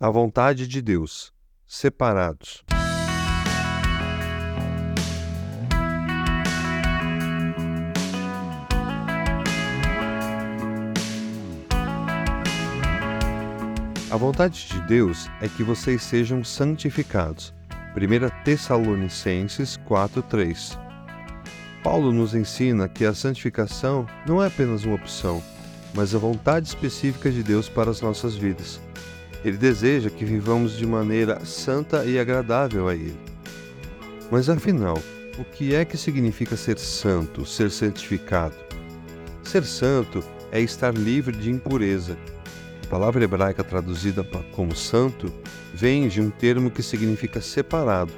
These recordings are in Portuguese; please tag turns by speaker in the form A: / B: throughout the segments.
A: A vontade de Deus. Separados. A vontade de Deus é que vocês sejam santificados. 1 Tessalonicenses 4:3. Paulo nos ensina que a santificação não é apenas uma opção, mas a vontade específica de Deus para as nossas vidas. Ele deseja que vivamos de maneira santa e agradável a Ele. Mas afinal, o que é que significa ser santo, ser santificado? Ser santo é estar livre de impureza, a palavra hebraica traduzida como santo vem de um termo que significa separado.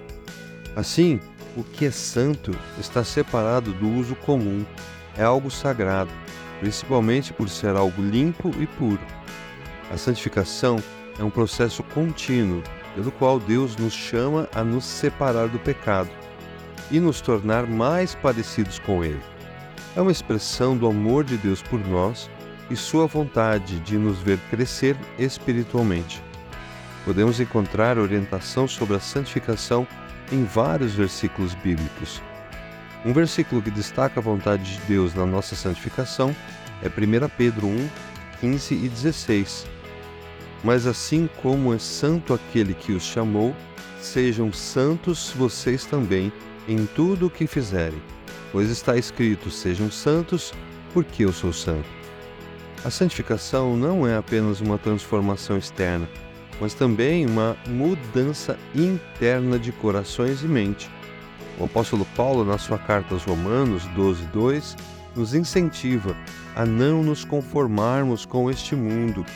A: Assim, o que é santo está separado do uso comum, é algo sagrado, principalmente por ser algo limpo e puro. A santificação é um processo contínuo pelo qual Deus nos chama a nos separar do pecado e nos tornar mais parecidos com Ele. É uma expressão do amor de Deus por nós e sua vontade de nos ver crescer espiritualmente. Podemos encontrar orientação sobre a santificação em vários versículos bíblicos. Um versículo que destaca a vontade de Deus na nossa santificação é 1 Pedro 1, 15 e 16. Mas assim como é santo aquele que os chamou, sejam santos vocês também em tudo o que fizerem, pois está escrito: sejam santos, porque eu sou santo. A santificação não é apenas uma transformação externa, mas também uma mudança interna de corações e mente. O apóstolo Paulo, na sua carta aos Romanos 12:2, nos incentiva a não nos conformarmos com este mundo,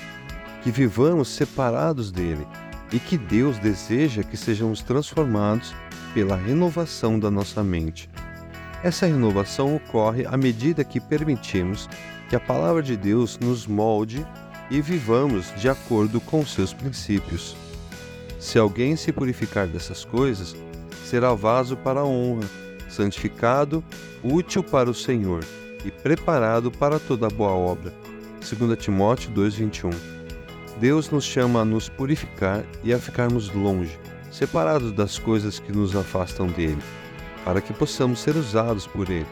A: que vivamos separados dele e que Deus deseja que sejamos transformados pela renovação da nossa mente. Essa renovação ocorre à medida que permitimos que a palavra de Deus nos molde e vivamos de acordo com seus princípios. Se alguém se purificar dessas coisas, será vaso para a honra, santificado, útil para o Senhor e preparado para toda boa obra. 2 Timóteo 2:21. Deus nos chama a nos purificar e a ficarmos longe, separados das coisas que nos afastam dele, para que possamos ser usados por ele.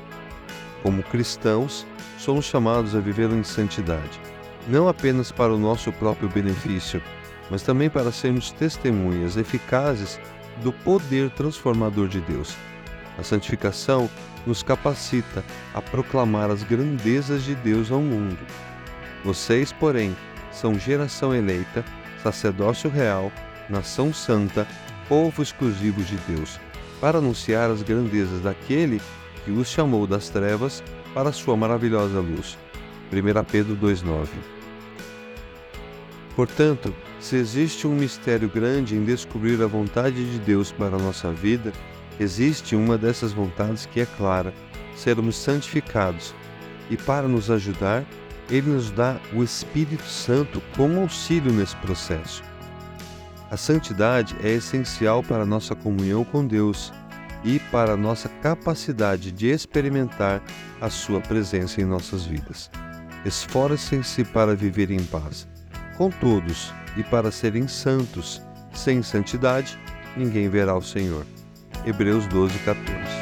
A: Como cristãos, somos chamados a viver em santidade, não apenas para o nosso próprio benefício, mas também para sermos testemunhas eficazes do poder transformador de Deus. A santificação nos capacita a proclamar as grandezas de Deus ao mundo. Vocês, porém, são geração eleita, sacerdócio real, nação santa, povo exclusivo de Deus, para anunciar as grandezas daquele que os chamou das trevas para a sua maravilhosa luz. 1 Pedro 2,9 Portanto, se existe um mistério grande em descobrir a vontade de Deus para a nossa vida, existe uma dessas vontades que é clara: sermos santificados. E para nos ajudar, Ele nos dá o Espírito Santo como auxílio nesse processo. A santidade é essencial para a nossa comunhão com Deus e para a nossa capacidade de experimentar a Sua presença em nossas vidas. Esforcem-se para viver em paz com todos e para serem santos. Sem santidade, ninguém verá o Senhor. Hebreus 12, 14.